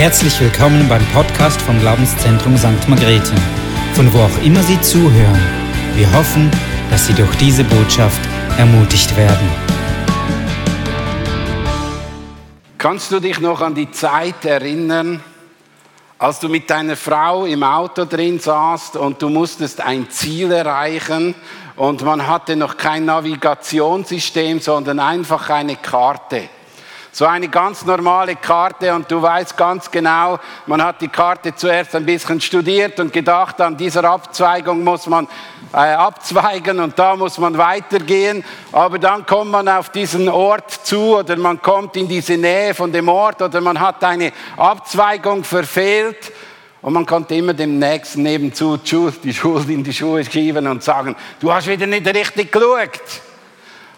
Herzlich willkommen beim Podcast vom Glaubenszentrum St. Margrethe, von wo auch immer Sie zuhören. Wir hoffen, dass Sie durch diese Botschaft ermutigt werden. Kannst du dich noch an die Zeit erinnern, als du mit deiner Frau im Auto drin saßt und du musstest ein Ziel erreichen und man hatte noch kein Navigationssystem, sondern einfach eine Karte? So eine ganz normale Karte und du weißt ganz genau, man hat die Karte zuerst ein bisschen studiert und gedacht, an dieser Abzweigung muss man äh, abzweigen und da muss man weitergehen. Aber dann kommt man auf diesen Ort zu oder man kommt in diese Nähe von dem Ort oder man hat eine Abzweigung verfehlt. Und man konnte immer dem Nächsten nebenzu die Schuld in die Schuhe schieben und sagen, du hast wieder nicht richtig geschaut.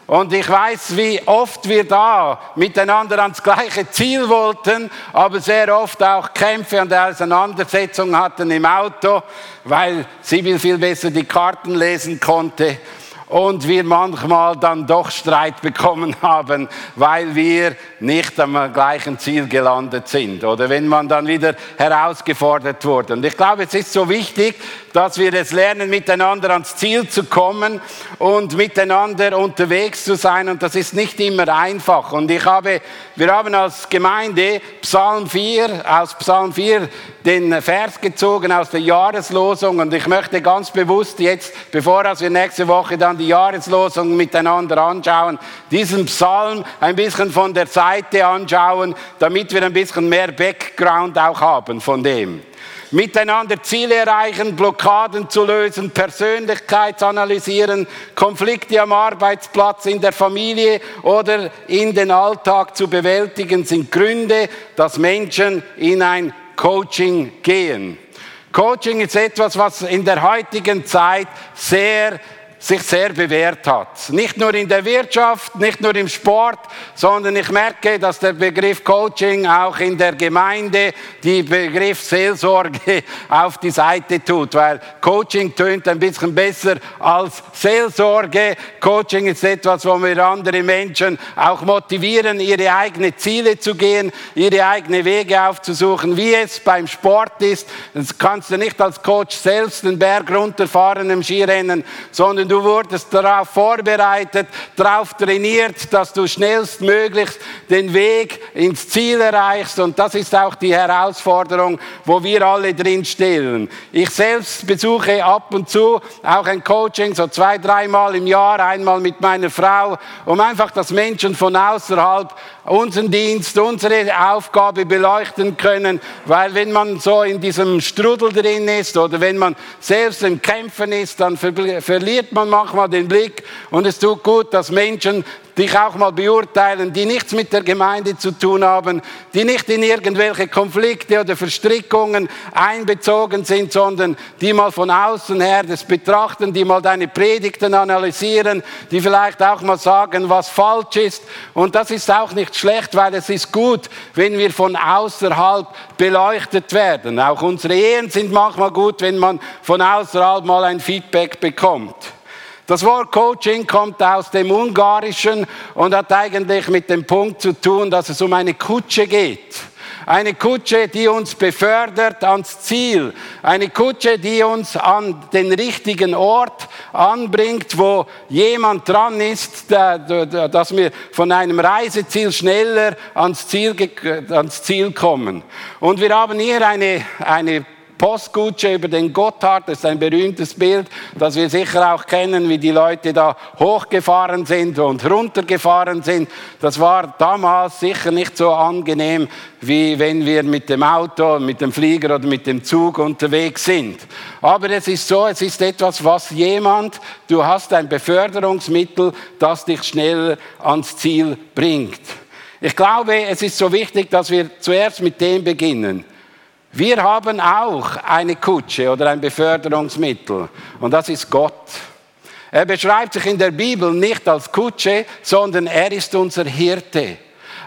Und ich weiß, wie oft wir da miteinander ans gleiche Ziel wollten, aber sehr oft auch Kämpfe und Auseinandersetzungen hatten im Auto, weil Sibyl viel besser die Karten lesen konnte und wir manchmal dann doch Streit bekommen haben, weil wir nicht am gleichen Ziel gelandet sind oder wenn man dann wieder herausgefordert wurde. Und ich glaube, es ist so wichtig, dass wir es lernen, miteinander ans Ziel zu kommen und miteinander unterwegs zu sein. Und das ist nicht immer einfach. Und ich habe, wir haben als Gemeinde Psalm 4, aus Psalm 4 den Vers gezogen aus der Jahreslosung. Und ich möchte ganz bewusst jetzt, bevor wir nächste Woche dann die Jahreslosung miteinander anschauen, diesen Psalm ein bisschen von der Seite anschauen, damit wir ein bisschen mehr Background auch haben von dem miteinander Ziele erreichen, Blockaden zu lösen, Persönlichkeit analysieren, Konflikte am Arbeitsplatz, in der Familie oder in den Alltag zu bewältigen, sind Gründe, dass Menschen in ein Coaching gehen. Coaching ist etwas, was in der heutigen Zeit sehr sich sehr bewährt hat. Nicht nur in der Wirtschaft, nicht nur im Sport, sondern ich merke, dass der Begriff Coaching auch in der Gemeinde die Begriff Seelsorge auf die Seite tut, weil Coaching tönt ein bisschen besser als Seelsorge. Coaching ist etwas, wo wir andere Menschen auch motivieren, ihre eigenen Ziele zu gehen, ihre eigenen Wege aufzusuchen, wie es beim Sport ist. Das kannst du nicht als Coach selbst den Berg runterfahren im Skirennen, sondern Du wurdest darauf vorbereitet, darauf trainiert, dass du schnellstmöglich den Weg ins Ziel erreichst. Und das ist auch die Herausforderung, wo wir alle drin stehen. Ich selbst besuche ab und zu auch ein Coaching, so zwei, dreimal im Jahr, einmal mit meiner Frau, um einfach, dass Menschen von außerhalb unseren Dienst, unsere Aufgabe beleuchten können, weil wenn man so in diesem Strudel drin ist oder wenn man selbst im Kämpfen ist, dann verliert man manchmal den Blick. Und es tut gut, dass Menschen dich auch mal beurteilen, die nichts mit der Gemeinde zu tun haben, die nicht in irgendwelche Konflikte oder Verstrickungen einbezogen sind, sondern die mal von außen her das betrachten, die mal deine Predigten analysieren, die vielleicht auch mal sagen, was falsch ist. Und das ist auch nicht schlecht, weil es ist gut, wenn wir von außerhalb beleuchtet werden. Auch unsere Ehen sind manchmal gut, wenn man von außerhalb mal ein Feedback bekommt. Das Wort Coaching kommt aus dem Ungarischen und hat eigentlich mit dem Punkt zu tun, dass es um eine Kutsche geht. Eine Kutsche, die uns befördert ans Ziel. Eine Kutsche, die uns an den richtigen Ort anbringt, wo jemand dran ist, dass wir von einem Reiseziel schneller ans Ziel, ans Ziel kommen. Und wir haben hier eine, eine Postkutsche über den Gotthard, das ist ein berühmtes Bild, das wir sicher auch kennen, wie die Leute da hochgefahren sind und runtergefahren sind. Das war damals sicher nicht so angenehm, wie wenn wir mit dem Auto, mit dem Flieger oder mit dem Zug unterwegs sind. Aber es ist so, es ist etwas, was jemand, du hast ein Beförderungsmittel, das dich schneller ans Ziel bringt. Ich glaube, es ist so wichtig, dass wir zuerst mit dem beginnen. Wir haben auch eine Kutsche oder ein Beförderungsmittel und das ist Gott. Er beschreibt sich in der Bibel nicht als Kutsche, sondern er ist unser Hirte.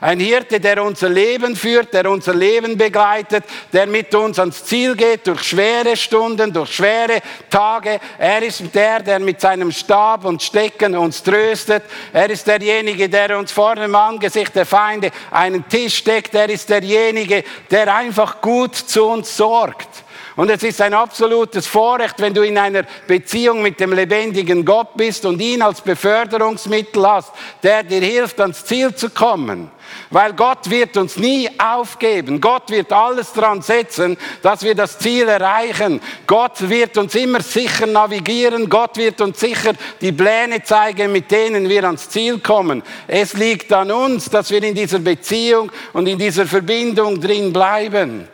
Ein Hirte, der unser Leben führt, der unser Leben begleitet, der mit uns ans Ziel geht durch schwere Stunden, durch schwere Tage. Er ist der, der mit seinem Stab und Stecken uns tröstet. Er ist derjenige, der uns vor dem Angesicht der Feinde einen Tisch deckt. Er ist derjenige, der einfach gut zu uns sorgt. Und es ist ein absolutes Vorrecht, wenn du in einer Beziehung mit dem lebendigen Gott bist und ihn als Beförderungsmittel hast, der dir hilft, ans Ziel zu kommen. Weil Gott wird uns nie aufgeben. Gott wird alles dran setzen, dass wir das Ziel erreichen. Gott wird uns immer sicher navigieren. Gott wird uns sicher die Pläne zeigen, mit denen wir ans Ziel kommen. Es liegt an uns, dass wir in dieser Beziehung und in dieser Verbindung drin bleiben.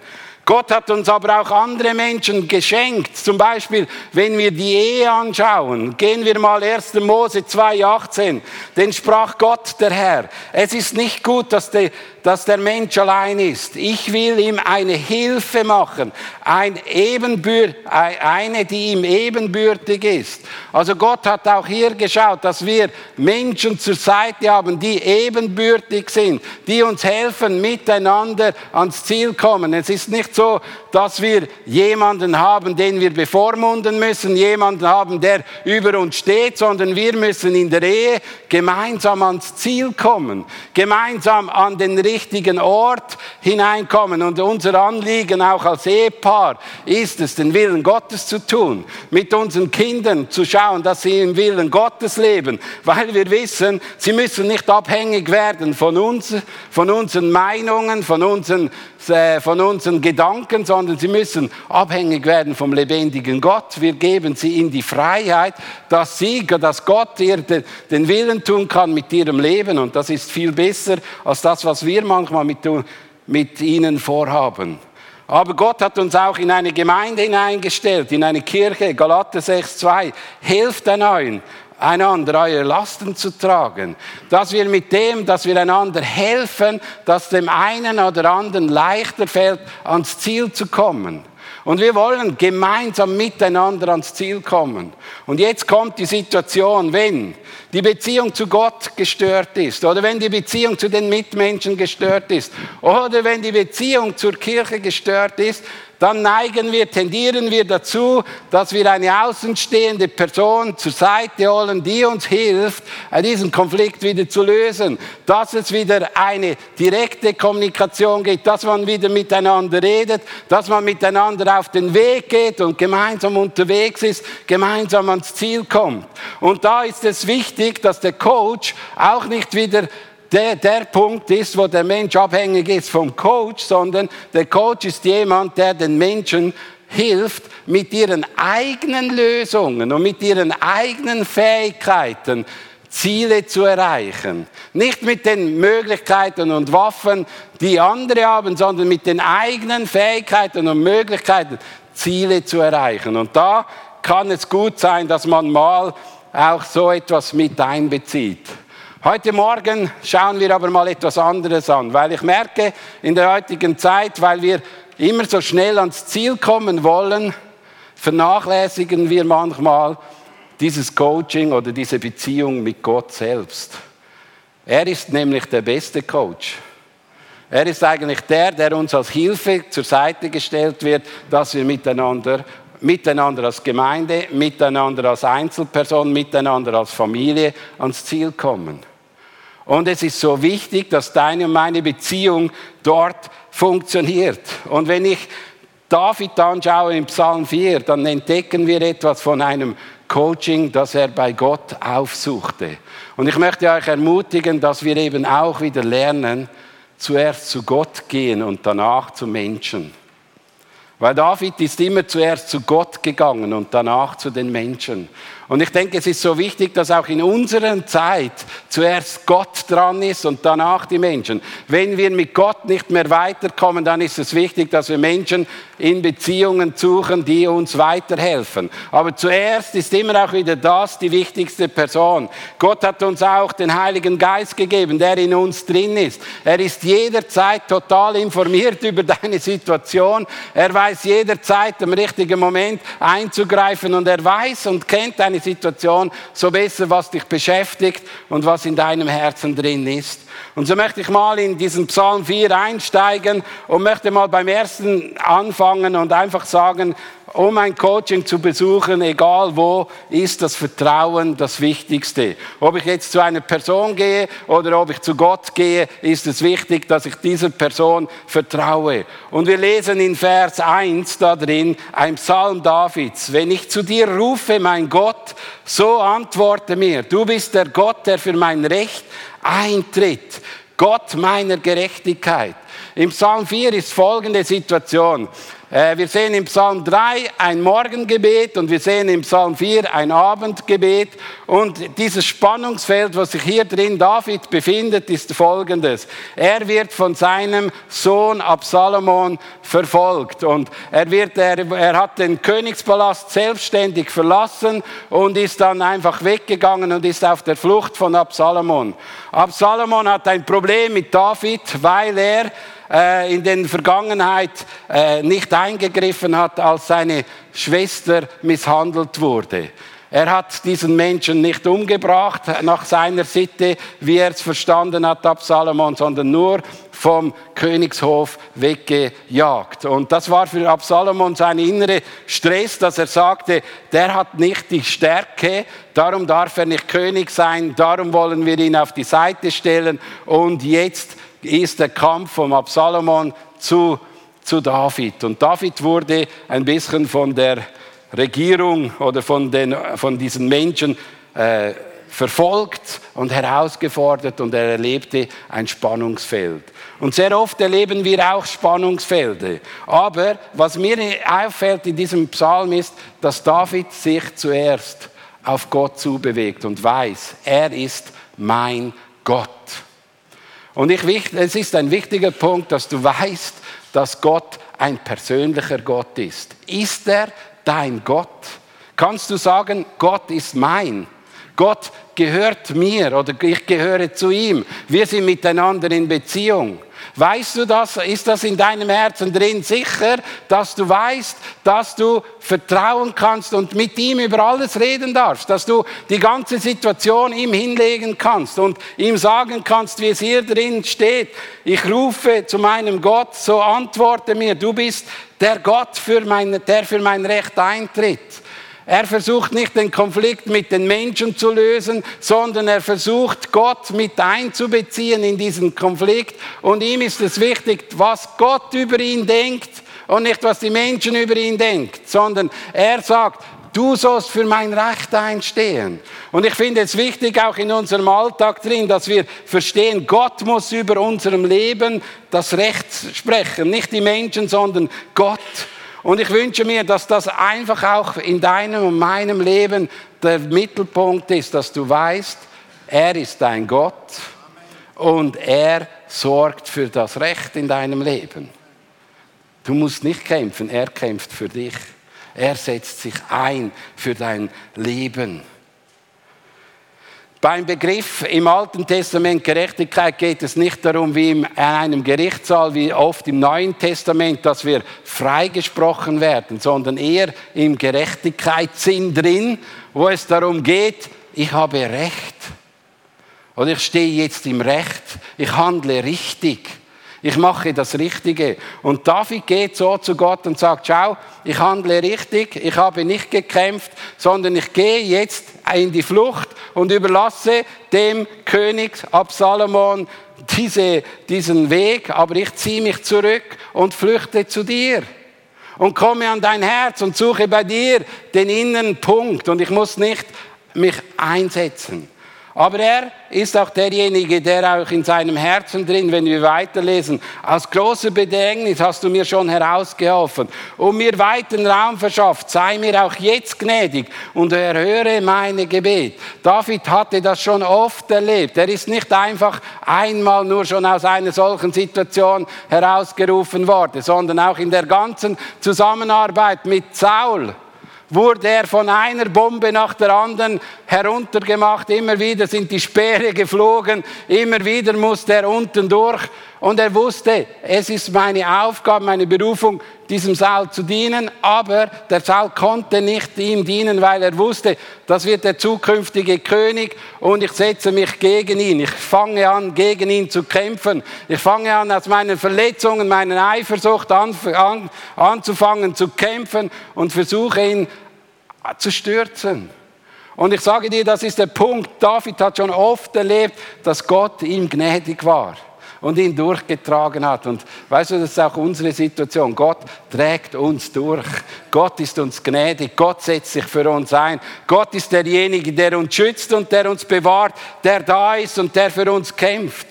Gott hat uns aber auch andere Menschen geschenkt. Zum Beispiel, wenn wir die Ehe anschauen, gehen wir mal 1. Mose 2,18. Denn sprach Gott der Herr, es ist nicht gut, dass der, dass der Mensch allein ist. Ich will ihm eine Hilfe machen, ein Ebenbür eine, die ihm ebenbürtig ist. Also Gott hat auch hier geschaut, dass wir Menschen zur Seite haben, die ebenbürtig sind, die uns helfen, miteinander ans Ziel kommen. Es ist nicht so, dass wir jemanden haben, den wir bevormunden müssen, jemanden haben, der über uns steht, sondern wir müssen in der Ehe gemeinsam ans Ziel kommen, gemeinsam an den richtigen Ort hineinkommen. Und unser Anliegen auch als Ehepaar ist es, den Willen Gottes zu tun, mit unseren Kindern zu schauen, dass sie im Willen Gottes leben, weil wir wissen, sie müssen nicht abhängig werden von uns, von unseren Meinungen, von unseren, von unseren Gedanken, sondern sie müssen abhängig werden vom lebendigen Gott. Wir geben sie in die Freiheit, dass sie, dass Gott ihr den Willen tun kann mit ihrem Leben. Und das ist viel besser als das, was wir manchmal mit, mit ihnen vorhaben. Aber Gott hat uns auch in eine Gemeinde hineingestellt, in eine Kirche, Galater 6,2. Helft einander, einander eure Lasten zu tragen. Dass wir mit dem, dass wir einander helfen, dass dem einen oder anderen leichter fällt, ans Ziel zu kommen. Und wir wollen gemeinsam miteinander ans Ziel kommen. Und jetzt kommt die Situation, wenn die Beziehung zu Gott gestört ist oder wenn die Beziehung zu den Mitmenschen gestört ist oder wenn die Beziehung zur Kirche gestört ist, dann neigen wir, tendieren wir dazu, dass wir eine außenstehende Person zur Seite holen, die uns hilft, diesen Konflikt wieder zu lösen, dass es wieder eine direkte Kommunikation gibt, dass man wieder miteinander redet, dass man miteinander auf den Weg geht und gemeinsam unterwegs ist, gemeinsam ans Ziel kommt. Und da ist es wichtig, dass der Coach auch nicht wieder der, der Punkt ist, wo der Mensch abhängig ist vom Coach, sondern der Coach ist jemand, der den Menschen hilft, mit ihren eigenen Lösungen und mit ihren eigenen Fähigkeiten Ziele zu erreichen. Nicht mit den Möglichkeiten und Waffen, die andere haben, sondern mit den eigenen Fähigkeiten und Möglichkeiten Ziele zu erreichen. Und da kann es gut sein, dass man mal auch so etwas mit einbezieht. Heute Morgen schauen wir aber mal etwas anderes an, weil ich merke, in der heutigen Zeit, weil wir immer so schnell ans Ziel kommen wollen, vernachlässigen wir manchmal dieses Coaching oder diese Beziehung mit Gott selbst. Er ist nämlich der beste Coach. Er ist eigentlich der, der uns als Hilfe zur Seite gestellt wird, dass wir miteinander, miteinander als Gemeinde, miteinander als Einzelperson, miteinander als Familie ans Ziel kommen. Und es ist so wichtig, dass deine und meine Beziehung dort funktioniert. Und wenn ich David anschaue im Psalm 4, dann entdecken wir etwas von einem Coaching, das er bei Gott aufsuchte. Und ich möchte euch ermutigen, dass wir eben auch wieder lernen, zuerst zu Gott gehen und danach zu Menschen. Weil David ist immer zuerst zu Gott gegangen und danach zu den Menschen. Und ich denke, es ist so wichtig, dass auch in unserer Zeit zuerst Gott dran ist und danach die Menschen. Wenn wir mit Gott nicht mehr weiterkommen, dann ist es wichtig, dass wir Menschen in Beziehungen suchen, die uns weiterhelfen. Aber zuerst ist immer auch wieder das die wichtigste Person. Gott hat uns auch den Heiligen Geist gegeben, der in uns drin ist. Er ist jederzeit total informiert über deine Situation. Er weiß jederzeit im richtigen Moment einzugreifen und er weiß und kennt deine Situation, so besser, was dich beschäftigt und was in deinem Herzen drin ist. Und so möchte ich mal in diesen Psalm 4 einsteigen und möchte mal beim ersten anfangen und einfach sagen, um ein Coaching zu besuchen, egal wo, ist das Vertrauen das Wichtigste. Ob ich jetzt zu einer Person gehe oder ob ich zu Gott gehe, ist es wichtig, dass ich dieser Person vertraue. Und wir lesen in Vers 1 da drin, ein Psalm Davids. Wenn ich zu dir rufe, mein Gott, so antworte mir. Du bist der Gott, der für mein Recht eintritt. Gott meiner Gerechtigkeit. Im Psalm 4 ist folgende Situation. Äh, wir sehen im Psalm 3 ein Morgengebet und wir sehen im Psalm 4 ein Abendgebet. Und dieses Spannungsfeld, was sich hier drin David befindet, ist folgendes. Er wird von seinem Sohn Absalomon verfolgt und er, wird, er, er hat den Königspalast selbstständig verlassen und ist dann einfach weggegangen und ist auf der Flucht von Absalomon. Absalomon hat ein Problem mit David, weil er äh, in der Vergangenheit äh, nicht eingegriffen hat, als seine Schwester misshandelt wurde. Er hat diesen Menschen nicht umgebracht nach seiner Sitte, wie er es verstanden hat, Absalomon, sondern nur vom Königshof weggejagt. Und das war für Absalomon sein innerer Stress, dass er sagte, der hat nicht die Stärke, darum darf er nicht König sein, darum wollen wir ihn auf die Seite stellen und jetzt ist der Kampf vom Absalomon zu, zu David. Und David wurde ein bisschen von der Regierung oder von, den, von diesen Menschen äh, verfolgt und herausgefordert und er erlebte ein Spannungsfeld. Und sehr oft erleben wir auch Spannungsfelder. Aber was mir auffällt in diesem Psalm ist, dass David sich zuerst auf Gott zubewegt und weiß, er ist mein Gott. Und ich, es ist ein wichtiger Punkt, dass du weißt, dass Gott ein persönlicher Gott ist. Ist er dein Gott? Kannst du sagen, Gott ist mein? Gott gehört mir oder ich gehöre zu ihm. Wir sind miteinander in Beziehung. Weißt du das? Ist das in deinem Herzen drin sicher, dass du weißt, dass du vertrauen kannst und mit ihm über alles reden darfst, dass du die ganze Situation ihm hinlegen kannst und ihm sagen kannst, wie es hier drin steht. Ich rufe zu meinem Gott, so antworte mir, du bist der Gott, für mein, der für mein Recht eintritt. Er versucht nicht den Konflikt mit den Menschen zu lösen, sondern er versucht Gott mit einzubeziehen in diesen Konflikt. Und ihm ist es wichtig, was Gott über ihn denkt und nicht, was die Menschen über ihn denkt, sondern er sagt, du sollst für mein Recht einstehen. Und ich finde es wichtig, auch in unserem Alltag drin, dass wir verstehen, Gott muss über unserem Leben das Recht sprechen. Nicht die Menschen, sondern Gott. Und ich wünsche mir, dass das einfach auch in deinem und meinem Leben der Mittelpunkt ist, dass du weißt, er ist dein Gott und er sorgt für das Recht in deinem Leben. Du musst nicht kämpfen, er kämpft für dich. Er setzt sich ein für dein Leben. Beim Begriff im Alten Testament Gerechtigkeit geht es nicht darum, wie in einem Gerichtssaal, wie oft im Neuen Testament, dass wir freigesprochen werden, sondern eher im Gerechtigkeitssinn drin, wo es darum geht, ich habe Recht. Oder ich stehe jetzt im Recht, ich handle richtig. Ich mache das Richtige. Und David geht so zu Gott und sagt, schau, ich handle richtig, ich habe nicht gekämpft, sondern ich gehe jetzt in die Flucht und überlasse dem König Absalomon diese, diesen Weg, aber ich ziehe mich zurück und flüchte zu dir und komme an dein Herz und suche bei dir den inneren Punkt und ich muss nicht mich einsetzen. Aber er ist auch derjenige, der auch in seinem Herzen drin, wenn wir weiterlesen, aus großer Bedrängnis hast du mir schon herausgeholfen und mir weiten Raum verschafft. Sei mir auch jetzt gnädig und erhöre meine Gebet. David hatte das schon oft erlebt. Er ist nicht einfach einmal nur schon aus einer solchen Situation herausgerufen worden, sondern auch in der ganzen Zusammenarbeit mit Saul wurde er von einer Bombe nach der anderen heruntergemacht. Immer wieder sind die Speere geflogen, immer wieder musste er unten durch. Und er wusste, es ist meine Aufgabe, meine Berufung, diesem Saul zu dienen. Aber der Saul konnte nicht ihm dienen, weil er wusste, das wird der zukünftige König und ich setze mich gegen ihn. Ich fange an, gegen ihn zu kämpfen. Ich fange an, aus meinen Verletzungen, meiner Eifersucht an, an, anzufangen zu kämpfen und versuche ihn zu stürzen. Und ich sage dir, das ist der Punkt. David hat schon oft erlebt, dass Gott ihm gnädig war und ihn durchgetragen hat. Und weißt du, das ist auch unsere Situation. Gott trägt uns durch. Gott ist uns gnädig. Gott setzt sich für uns ein. Gott ist derjenige, der uns schützt und der uns bewahrt, der da ist und der für uns kämpft.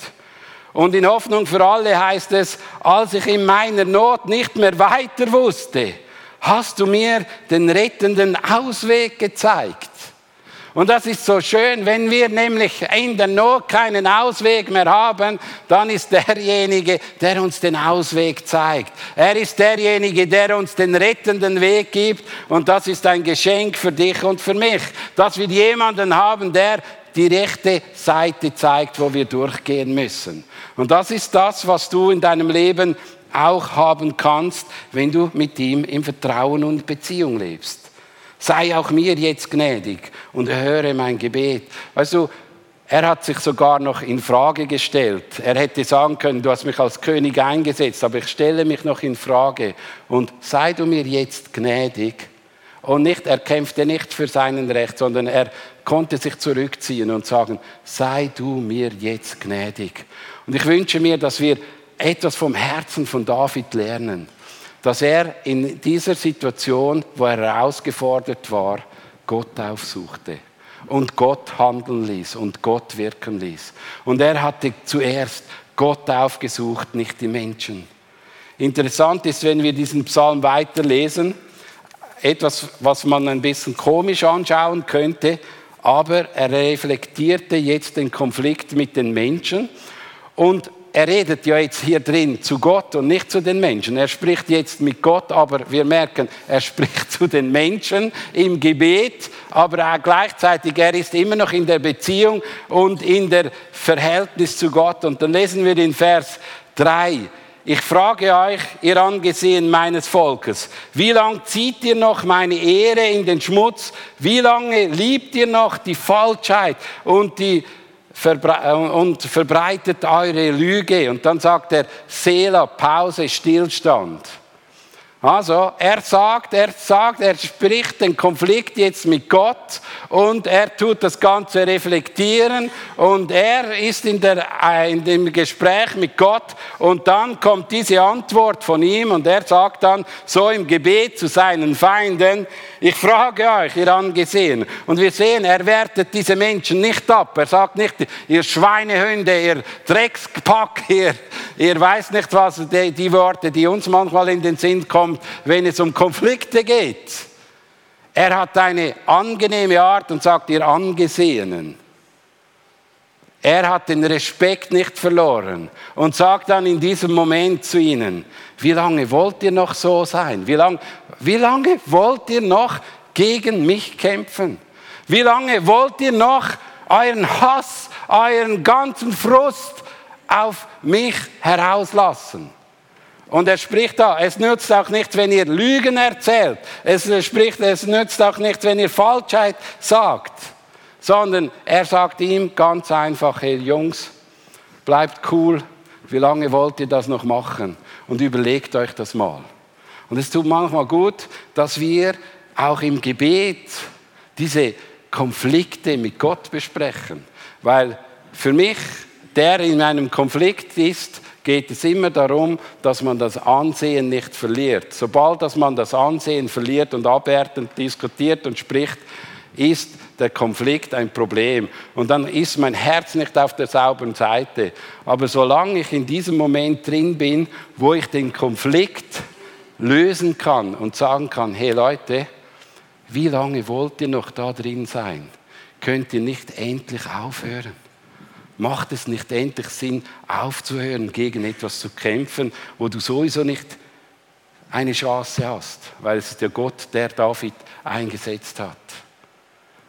Und in Hoffnung für alle heißt es, als ich in meiner Not nicht mehr weiter wusste, hast du mir den rettenden Ausweg gezeigt. Und das ist so schön, wenn wir nämlich in der Not keinen Ausweg mehr haben, dann ist derjenige, der uns den Ausweg zeigt. Er ist derjenige, der uns den rettenden Weg gibt. Und das ist ein Geschenk für dich und für mich, dass wir jemanden haben, der die rechte Seite zeigt, wo wir durchgehen müssen. Und das ist das, was du in deinem Leben auch haben kannst, wenn du mit ihm im Vertrauen und Beziehung lebst. Sei auch mir jetzt gnädig und höre mein Gebet. Weißt du, er hat sich sogar noch in Frage gestellt. Er hätte sagen können, du hast mich als König eingesetzt, aber ich stelle mich noch in Frage und sei du mir jetzt gnädig. Und nicht, er kämpfte nicht für seinen Recht, sondern er konnte sich zurückziehen und sagen, sei du mir jetzt gnädig. Und ich wünsche mir, dass wir etwas vom Herzen von David lernen dass er in dieser Situation, wo er herausgefordert war, Gott aufsuchte und Gott handeln ließ und Gott wirken ließ. Und er hatte zuerst Gott aufgesucht, nicht die Menschen. Interessant ist, wenn wir diesen Psalm weiterlesen, etwas, was man ein bisschen komisch anschauen könnte, aber er reflektierte jetzt den Konflikt mit den Menschen und er redet ja jetzt hier drin zu Gott und nicht zu den Menschen. Er spricht jetzt mit Gott, aber wir merken, er spricht zu den Menschen im Gebet, aber auch gleichzeitig, er ist immer noch in der Beziehung und in der Verhältnis zu Gott. Und dann lesen wir in Vers 3. Ich frage euch, ihr Angesehen meines Volkes, wie lange zieht ihr noch meine Ehre in den Schmutz? Wie lange liebt ihr noch die Falschheit und die und verbreitet eure Lüge. Und dann sagt er, Seela, Pause, Stillstand. Also, er sagt, er sagt, er spricht den Konflikt jetzt mit Gott und er tut das Ganze reflektieren und er ist in, der, äh, in dem Gespräch mit Gott und dann kommt diese Antwort von ihm und er sagt dann so im Gebet zu seinen Feinden, ich frage euch, ihr Angesehen. Und wir sehen, er wertet diese Menschen nicht ab. Er sagt nicht, ihr Schweinehunde, ihr Dreckspack, ihr, ihr weiß nicht was, die, die Worte, die uns manchmal in den Sinn kommen, kommt, wenn es um Konflikte geht. Er hat eine angenehme Art und sagt ihr Angesehenen. Er hat den Respekt nicht verloren und sagt dann in diesem Moment zu ihnen, wie lange wollt ihr noch so sein? Wie, lang, wie lange wollt ihr noch gegen mich kämpfen? Wie lange wollt ihr noch euren Hass, euren ganzen Frust auf mich herauslassen? Und er spricht da, es nützt auch nicht, wenn ihr Lügen erzählt. Es spricht, es nützt auch nicht, wenn ihr Falschheit sagt. Sondern er sagt ihm ganz einfach, hey Jungs, bleibt cool. Wie lange wollt ihr das noch machen? Und überlegt euch das mal. Und es tut manchmal gut, dass wir auch im Gebet diese Konflikte mit Gott besprechen. Weil für mich, der in einem Konflikt ist, geht es immer darum, dass man das Ansehen nicht verliert. Sobald dass man das Ansehen verliert und abwertend diskutiert und spricht, ist der Konflikt ein Problem. Und dann ist mein Herz nicht auf der sauberen Seite. Aber solange ich in diesem Moment drin bin, wo ich den Konflikt lösen kann und sagen kann, hey Leute, wie lange wollt ihr noch da drin sein? Könnt ihr nicht endlich aufhören? Macht es nicht endlich Sinn, aufzuhören, gegen etwas zu kämpfen, wo du sowieso nicht eine Chance hast, weil es ist der Gott, der David eingesetzt hat.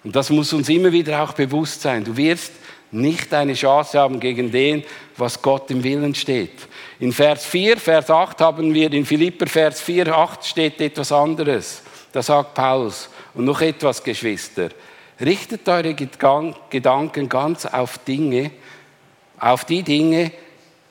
Und das muss uns immer wieder auch bewusst sein. Du wirst nicht eine Chance haben gegen den, was Gott im Willen steht. In Vers 4, Vers 8 haben wir, in Philipper Vers 4, 8 steht etwas anderes. Da sagt Paulus, und noch etwas, Geschwister, richtet eure Gedanken ganz auf Dinge, auf die Dinge,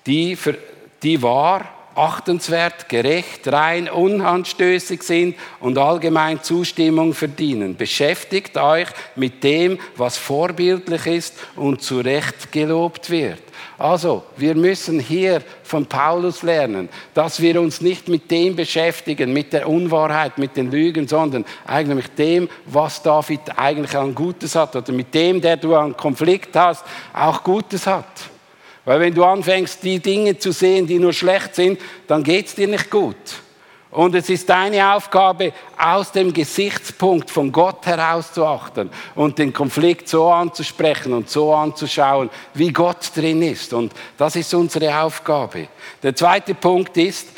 die, für, die wahr, achtenswert, gerecht, rein, unanstößig sind und allgemein Zustimmung verdienen. Beschäftigt euch mit dem, was vorbildlich ist und zu Recht gelobt wird. Also, wir müssen hier von Paulus lernen, dass wir uns nicht mit dem beschäftigen, mit der Unwahrheit, mit den Lügen, sondern eigentlich mit dem, was David eigentlich an Gutes hat oder mit dem, der du an Konflikt hast, auch Gutes hat. Weil wenn du anfängst, die Dinge zu sehen, die nur schlecht sind, dann geht es dir nicht gut. Und es ist deine Aufgabe, aus dem Gesichtspunkt von Gott heraus zu achten und den Konflikt so anzusprechen und so anzuschauen, wie Gott drin ist. Und das ist unsere Aufgabe. Der zweite Punkt ist,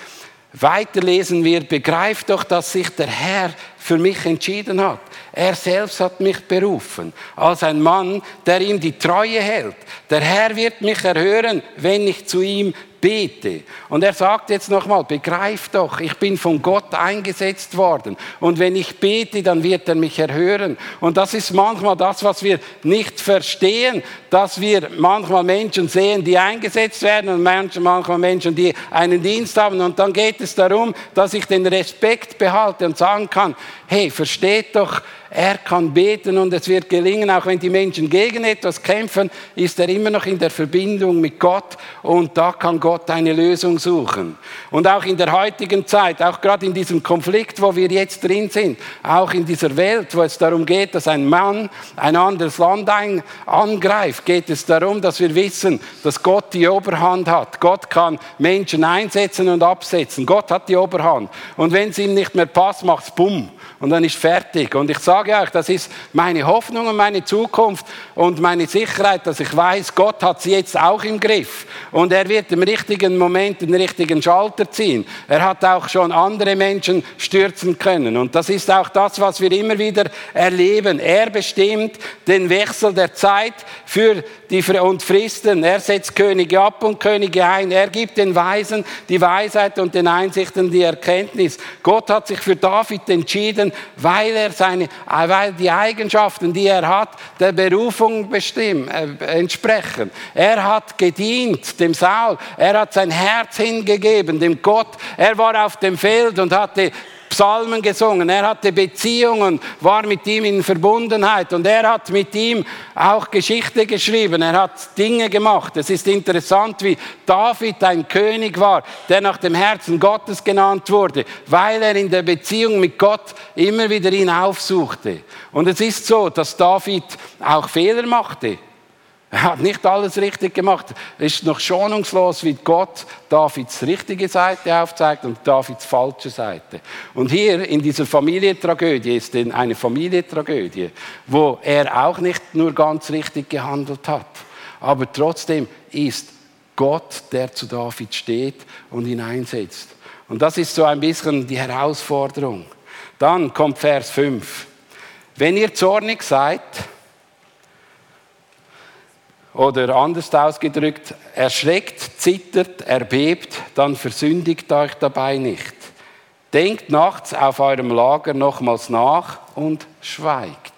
weiter lesen wir, begreift doch, dass sich der Herr für mich entschieden hat. Er selbst hat mich berufen als ein Mann, der ihm die Treue hält. Der Herr wird mich erhören, wenn ich zu ihm bete. Und er sagt jetzt nochmal, begreif doch, ich bin von Gott eingesetzt worden. Und wenn ich bete, dann wird er mich erhören. Und das ist manchmal das, was wir nicht verstehen, dass wir manchmal Menschen sehen, die eingesetzt werden und manchmal Menschen, die einen Dienst haben. Und dann geht es darum, dass ich den Respekt behalte und sagen kann, hey, versteht doch, er kann beten und es wird gelingen, auch wenn die Menschen gegen etwas kämpfen, ist er immer noch in der Verbindung mit Gott und da kann Gott eine Lösung suchen. Und auch in der heutigen Zeit, auch gerade in diesem Konflikt, wo wir jetzt drin sind, auch in dieser Welt, wo es darum geht, dass ein Mann ein anderes Land angreift, geht es darum, dass wir wissen, dass Gott die Oberhand hat. Gott kann Menschen einsetzen und absetzen. Gott hat die Oberhand. Und wenn es ihm nicht mehr passt, macht es bumm und dann ist fertig. Und ich sage euch, das ist meine Hoffnung und meine Zukunft und meine Sicherheit, dass ich weiß, Gott hat sie jetzt auch im Griff. Und er wird im richtigen Moment den richtigen Schalter ziehen. Er hat auch schon andere Menschen stürzen können. Und das ist auch das, was wir immer wieder erleben. Er bestimmt den Wechsel der Zeit für die und Fristen. Er setzt Könige ab und Könige ein. Er gibt den Weisen die Weisheit und den Einsichten die Erkenntnis. Gott hat sich für David entschieden, weil er seine, weil die Eigenschaften, die er hat, der Berufung bestimmen, äh, entsprechen. Er hat gedient dem Saul. Er hat sein Herz hingegeben dem Gott. Er war auf dem Feld und hatte Psalmen gesungen, er hatte Beziehungen, war mit ihm in Verbundenheit und er hat mit ihm auch Geschichte geschrieben, er hat Dinge gemacht. Es ist interessant, wie David ein König war, der nach dem Herzen Gottes genannt wurde, weil er in der Beziehung mit Gott immer wieder ihn aufsuchte. Und es ist so, dass David auch Fehler machte. Er hat nicht alles richtig gemacht. Er ist noch schonungslos, wie Gott Davids richtige Seite aufzeigt und Davids falsche Seite. Und hier in dieser Familientragödie ist eine Familientragödie, wo er auch nicht nur ganz richtig gehandelt hat. Aber trotzdem ist Gott, der zu David steht und ihn einsetzt. Und das ist so ein bisschen die Herausforderung. Dann kommt Vers 5. Wenn ihr zornig seid, oder anders ausgedrückt, erschreckt, zittert, erbebt, dann versündigt euch dabei nicht. Denkt nachts auf eurem Lager nochmals nach und schweigt.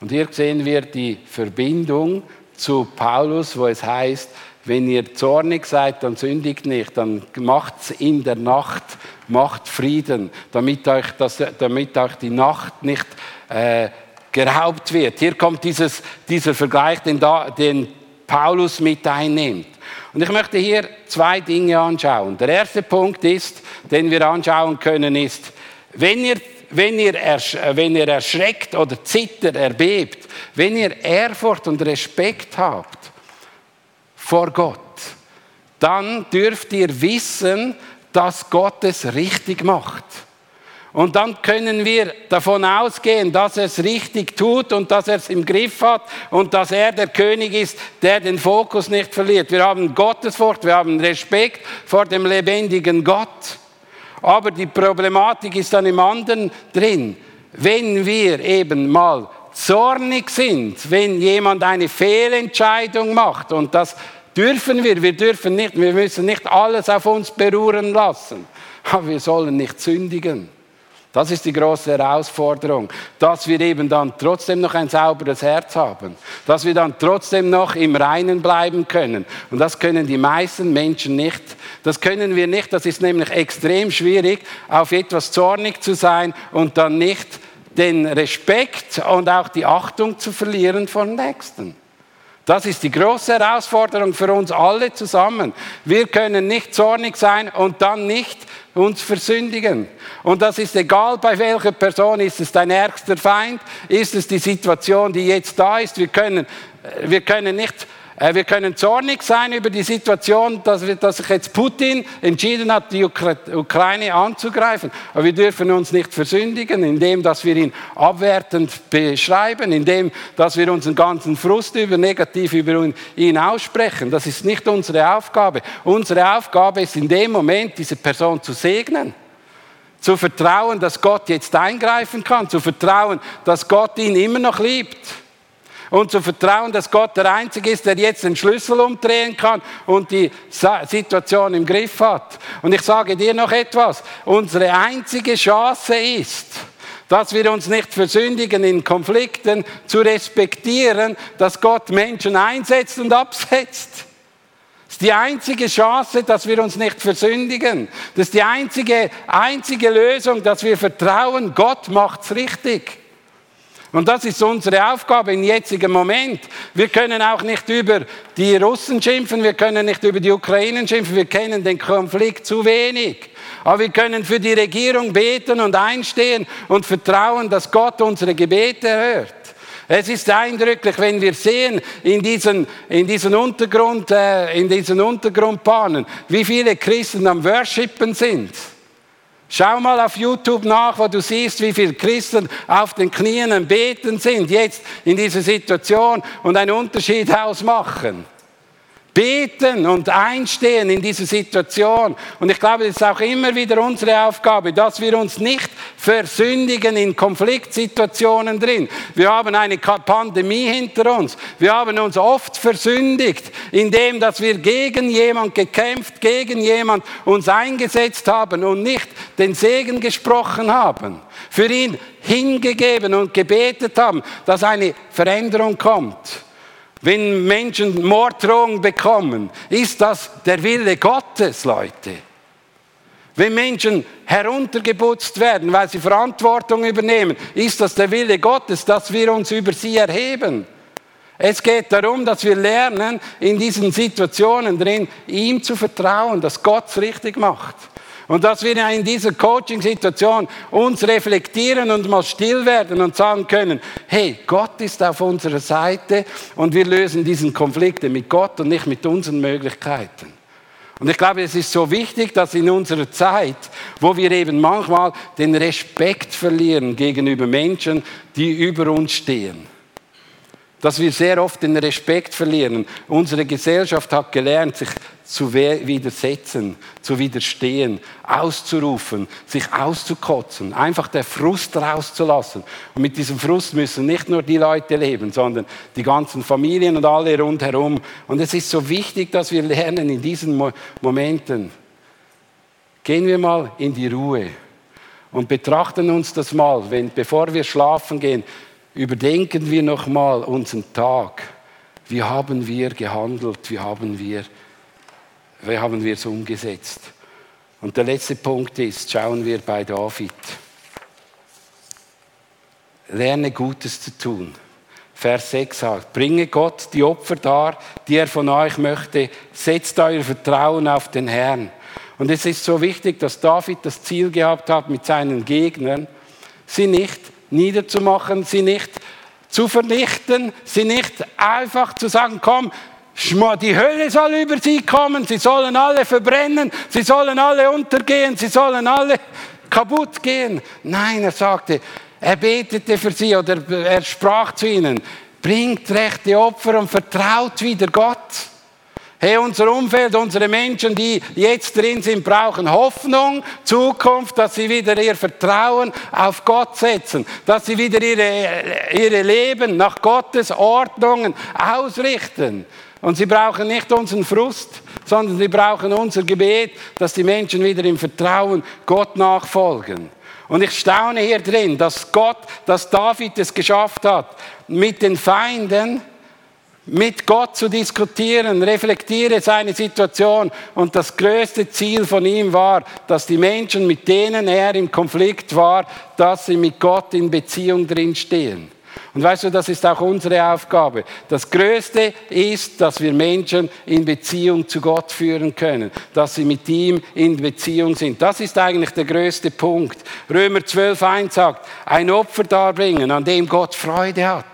Und hier sehen wir die Verbindung zu Paulus, wo es heißt, wenn ihr zornig seid, dann sündigt nicht, dann macht's in der Nacht, macht Frieden, damit euch, das, damit euch die Nacht nicht äh, geraubt wird. Hier kommt dieses, dieser Vergleich, den, da, den Paulus mit einnimmt. Und ich möchte hier zwei Dinge anschauen. Der erste Punkt ist, den wir anschauen können, ist, wenn ihr, wenn ihr, wenn ihr erschreckt oder zittert, erbebt, wenn ihr Ehrfurcht und Respekt habt vor Gott, dann dürft ihr wissen, dass Gott es richtig macht. Und dann können wir davon ausgehen, dass er es richtig tut und dass er es im Griff hat und dass er der König ist, der den Fokus nicht verliert. Wir haben Gottesfurcht, wir haben Respekt vor dem lebendigen Gott. Aber die Problematik ist dann im anderen drin. Wenn wir eben mal zornig sind, wenn jemand eine Fehlentscheidung macht. Und das dürfen wir. Wir dürfen nicht, wir müssen nicht alles auf uns beruhen lassen. Aber wir sollen nicht sündigen. Das ist die große Herausforderung, dass wir eben dann trotzdem noch ein sauberes Herz haben, dass wir dann trotzdem noch im Reinen bleiben können. Und das können die meisten Menschen nicht. Das können wir nicht. Das ist nämlich extrem schwierig, auf etwas zornig zu sein und dann nicht den Respekt und auch die Achtung zu verlieren von Nächsten. Das ist die große Herausforderung für uns alle zusammen. Wir können nicht zornig sein und dann nicht uns versündigen. Und das ist egal bei welcher Person, ist es dein ärgster Feind, ist es die Situation, die jetzt da ist. Wir können, wir können nicht äh, wir können zornig sein über die Situation, dass sich jetzt Putin entschieden hat, die Ukraine anzugreifen. Aber wir dürfen uns nicht versündigen, indem dass wir ihn abwertend beschreiben, indem dass wir unseren ganzen Frust über negativ über ihn aussprechen. Das ist nicht unsere Aufgabe. Unsere Aufgabe ist in dem Moment, diese Person zu segnen zu vertrauen, dass Gott jetzt eingreifen kann, zu vertrauen, dass Gott ihn immer noch liebt und zu vertrauen, dass Gott der Einzige ist, der jetzt den Schlüssel umdrehen kann und die Situation im Griff hat. Und ich sage dir noch etwas, unsere einzige Chance ist, dass wir uns nicht versündigen in Konflikten, zu respektieren, dass Gott Menschen einsetzt und absetzt. Das ist die einzige Chance, dass wir uns nicht versündigen. Das ist die einzige, einzige Lösung, dass wir vertrauen, Gott macht's richtig. Und das ist unsere Aufgabe im jetzigen Moment. Wir können auch nicht über die Russen schimpfen, wir können nicht über die Ukrainen schimpfen, wir kennen den Konflikt zu wenig. Aber wir können für die Regierung beten und einstehen und vertrauen, dass Gott unsere Gebete hört. Es ist eindrücklich, wenn wir sehen in diesen, in diesen, Untergrund, äh, in diesen Untergrundbahnen, wie viele Christen am Worshipen sind. Schau mal auf YouTube nach, wo du siehst, wie viele Christen auf den Knien am Beten sind, jetzt in dieser Situation und einen Unterschied ausmachen beten und einstehen in dieser Situation. Und ich glaube, das ist auch immer wieder unsere Aufgabe, dass wir uns nicht versündigen in Konfliktsituationen drin. Wir haben eine Pandemie hinter uns. Wir haben uns oft versündigt, indem dass wir gegen jemand gekämpft, gegen jemand uns eingesetzt haben und nicht den Segen gesprochen haben. Für ihn hingegeben und gebetet haben, dass eine Veränderung kommt. Wenn Menschen Morddrohungen bekommen, ist das der Wille Gottes, Leute. Wenn Menschen heruntergeputzt werden, weil sie Verantwortung übernehmen, ist das der Wille Gottes, dass wir uns über sie erheben. Es geht darum, dass wir lernen, in diesen Situationen drin, ihm zu vertrauen, dass Gott es richtig macht. Und dass wir in dieser Coaching-Situation uns reflektieren und mal still werden und sagen können, hey, Gott ist auf unserer Seite und wir lösen diesen Konflikte mit Gott und nicht mit unseren Möglichkeiten. Und ich glaube, es ist so wichtig, dass in unserer Zeit, wo wir eben manchmal den Respekt verlieren gegenüber Menschen, die über uns stehen, dass wir sehr oft den Respekt verlieren. Unsere Gesellschaft hat gelernt, sich zu widersetzen, zu widerstehen, auszurufen, sich auszukotzen, einfach der Frust rauszulassen. Und mit diesem Frust müssen nicht nur die Leute leben, sondern die ganzen Familien und alle rundherum. Und es ist so wichtig, dass wir lernen in diesen Momenten. Gehen wir mal in die Ruhe und betrachten uns das mal, wenn, bevor wir schlafen gehen, überdenken wir nochmal unseren Tag. Wie haben wir gehandelt? Wie haben wir wie haben wir es umgesetzt? Und der letzte Punkt ist, schauen wir bei David. Lerne Gutes zu tun. Vers 6 sagt, bringe Gott die Opfer dar, die er von euch möchte, setzt euer Vertrauen auf den Herrn. Und es ist so wichtig, dass David das Ziel gehabt hat mit seinen Gegnern, sie nicht niederzumachen, sie nicht zu vernichten, sie nicht einfach zu sagen, komm, die Hölle soll über sie kommen, sie sollen alle verbrennen, sie sollen alle untergehen, sie sollen alle kaputt gehen. Nein, er sagte, er betete für sie oder er sprach zu ihnen, bringt rechte Opfer und vertraut wieder Gott. Hey, unser Umfeld, unsere Menschen, die jetzt drin sind, brauchen Hoffnung, Zukunft, dass sie wieder ihr Vertrauen auf Gott setzen, dass sie wieder ihre, ihre Leben nach Gottes Ordnungen ausrichten. Und sie brauchen nicht unseren Frust, sondern sie brauchen unser Gebet, dass die Menschen wieder im Vertrauen Gott nachfolgen. Und ich staune hier drin, dass Gott, dass David es geschafft hat, mit den Feinden, mit Gott zu diskutieren, reflektiere seine Situation. Und das größte Ziel von ihm war, dass die Menschen, mit denen er im Konflikt war, dass sie mit Gott in Beziehung drin stehen. Und weißt du, das ist auch unsere Aufgabe. Das Größte ist, dass wir Menschen in Beziehung zu Gott führen können, dass sie mit ihm in Beziehung sind. Das ist eigentlich der größte Punkt. Römer 12.1 sagt, ein Opfer darbringen, an dem Gott Freude hat.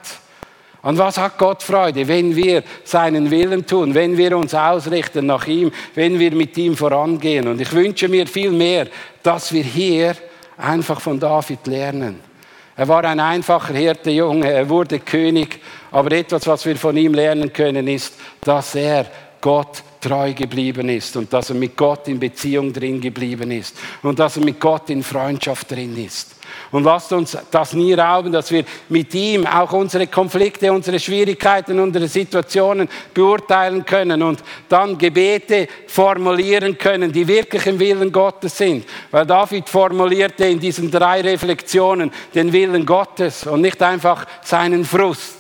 An was hat Gott Freude? Wenn wir seinen Willen tun, wenn wir uns ausrichten nach ihm, wenn wir mit ihm vorangehen. Und ich wünsche mir viel mehr, dass wir hier einfach von David lernen. Er war ein einfacher Hirtejunge, er wurde König, aber etwas, was wir von ihm lernen können, ist, dass er Gott treu geblieben ist und dass er mit Gott in Beziehung drin geblieben ist und dass er mit Gott in Freundschaft drin ist. Und lasst uns das nie rauben, dass wir mit ihm auch unsere Konflikte, unsere Schwierigkeiten, unsere Situationen beurteilen können und dann Gebete formulieren können, die wirklich im Willen Gottes sind. Weil David formulierte in diesen drei Reflexionen den Willen Gottes und nicht einfach seinen Frust.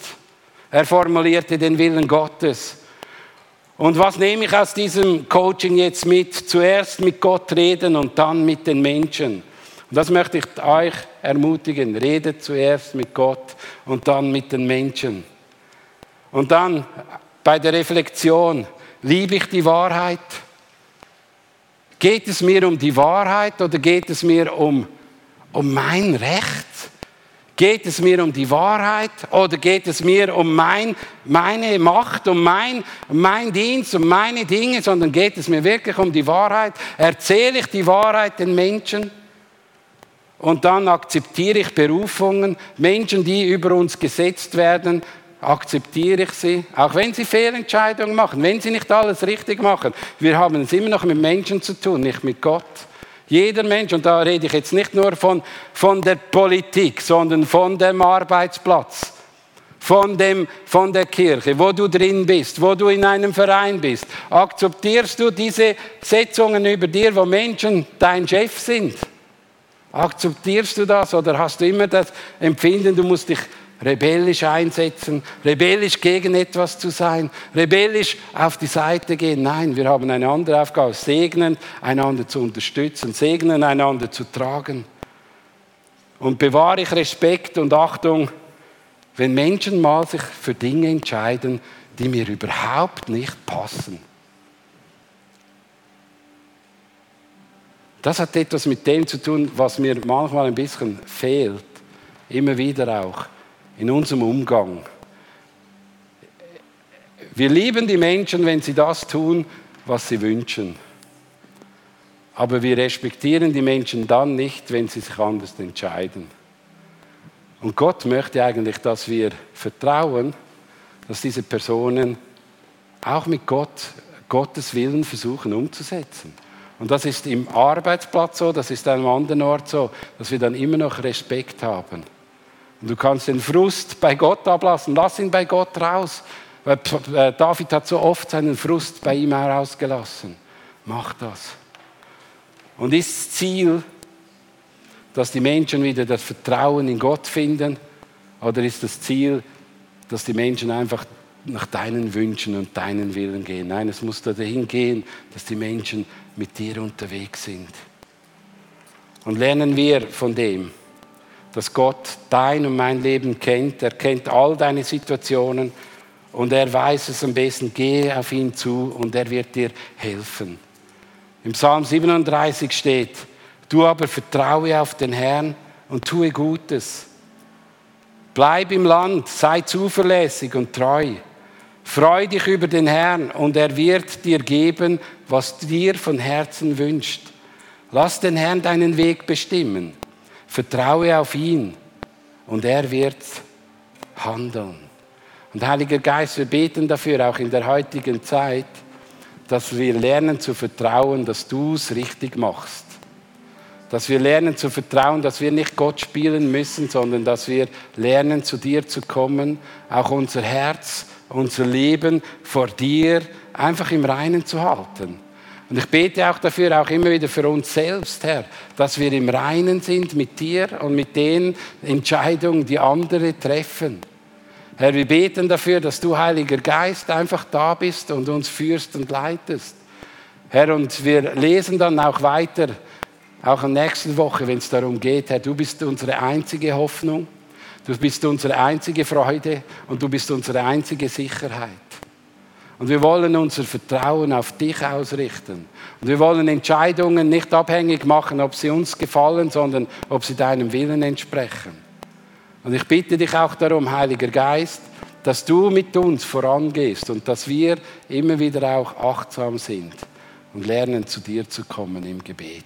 Er formulierte den Willen Gottes. Und was nehme ich aus diesem Coaching jetzt mit? Zuerst mit Gott reden und dann mit den Menschen. Und das möchte ich euch ermutigen. Redet zuerst mit Gott und dann mit den Menschen. Und dann bei der Reflexion, liebe ich die Wahrheit? Geht es mir um die Wahrheit oder geht es mir um, um mein Recht? Geht es mir um die Wahrheit oder geht es mir um mein, meine Macht, um mein, mein Dienst, um meine Dinge, sondern geht es mir wirklich um die Wahrheit? Erzähle ich die Wahrheit den Menschen? Und dann akzeptiere ich Berufungen, Menschen, die über uns gesetzt werden, akzeptiere ich sie, auch wenn sie Fehlentscheidungen machen, wenn sie nicht alles richtig machen. Wir haben es immer noch mit Menschen zu tun, nicht mit Gott. Jeder Mensch, und da rede ich jetzt nicht nur von, von der Politik, sondern von dem Arbeitsplatz, von, dem, von der Kirche, wo du drin bist, wo du in einem Verein bist. Akzeptierst du diese Setzungen über dir, wo Menschen dein Chef sind? Akzeptierst du das oder hast du immer das Empfinden, du musst dich rebellisch einsetzen, rebellisch gegen etwas zu sein, rebellisch auf die Seite gehen? Nein, wir haben eine andere Aufgabe, segnen, einander zu unterstützen, segnen, einander zu tragen. Und bewahre ich Respekt und Achtung, wenn Menschen mal sich für Dinge entscheiden, die mir überhaupt nicht passen. Das hat etwas mit dem zu tun, was mir manchmal ein bisschen fehlt, immer wieder auch in unserem Umgang. Wir lieben die Menschen, wenn sie das tun, was sie wünschen. Aber wir respektieren die Menschen dann nicht, wenn sie sich anders entscheiden. Und Gott möchte eigentlich, dass wir vertrauen, dass diese Personen auch mit Gott, Gottes Willen versuchen umzusetzen. Und das ist im Arbeitsplatz so, das ist an einem anderen Ort so, dass wir dann immer noch Respekt haben. Und du kannst den Frust bei Gott ablassen, lass ihn bei Gott raus. Weil äh, David hat so oft seinen Frust bei ihm herausgelassen. Mach das. Und ist Ziel, dass die Menschen wieder das Vertrauen in Gott finden? Oder ist das Ziel, dass die Menschen einfach nach deinen Wünschen und deinen Willen gehen? Nein, es muss dahin gehen, dass die Menschen mit dir unterwegs sind. Und lernen wir von dem, dass Gott dein und mein Leben kennt. Er kennt all deine Situationen und er weiß es am besten. Gehe auf ihn zu und er wird dir helfen. Im Psalm 37 steht, du aber vertraue auf den Herrn und tue Gutes. Bleib im Land, sei zuverlässig und treu. Freu dich über den Herrn und er wird dir geben, was dir von Herzen wünscht. Lass den Herrn deinen Weg bestimmen. Vertraue auf ihn und er wird handeln. Und Heiliger Geist, wir beten dafür, auch in der heutigen Zeit, dass wir lernen zu vertrauen, dass du es richtig machst. Dass wir lernen zu vertrauen, dass wir nicht Gott spielen müssen, sondern dass wir lernen, zu dir zu kommen, auch unser Herz, unser Leben vor dir einfach im Reinen zu halten. Und ich bete auch dafür, auch immer wieder für uns selbst, Herr, dass wir im Reinen sind mit dir und mit den Entscheidungen, die andere treffen. Herr, wir beten dafür, dass du, Heiliger Geist, einfach da bist und uns führst und leitest. Herr, und wir lesen dann auch weiter, auch in nächsten Woche, wenn es darum geht, Herr, du bist unsere einzige Hoffnung, du bist unsere einzige Freude und du bist unsere einzige Sicherheit. Und wir wollen unser Vertrauen auf dich ausrichten. Und wir wollen Entscheidungen nicht abhängig machen, ob sie uns gefallen, sondern ob sie deinem Willen entsprechen. Und ich bitte dich auch darum, Heiliger Geist, dass du mit uns vorangehst und dass wir immer wieder auch achtsam sind und lernen, zu dir zu kommen im Gebet.